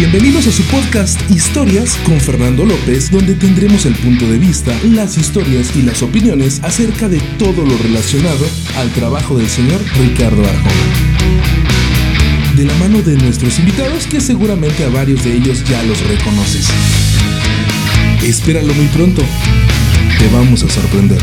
Bienvenidos a su podcast Historias con Fernando López, donde tendremos el punto de vista, las historias y las opiniones acerca de todo lo relacionado al trabajo del señor Ricardo Arjona. De la mano de nuestros invitados que seguramente a varios de ellos ya los reconoces. Espéralo muy pronto. Te vamos a sorprender.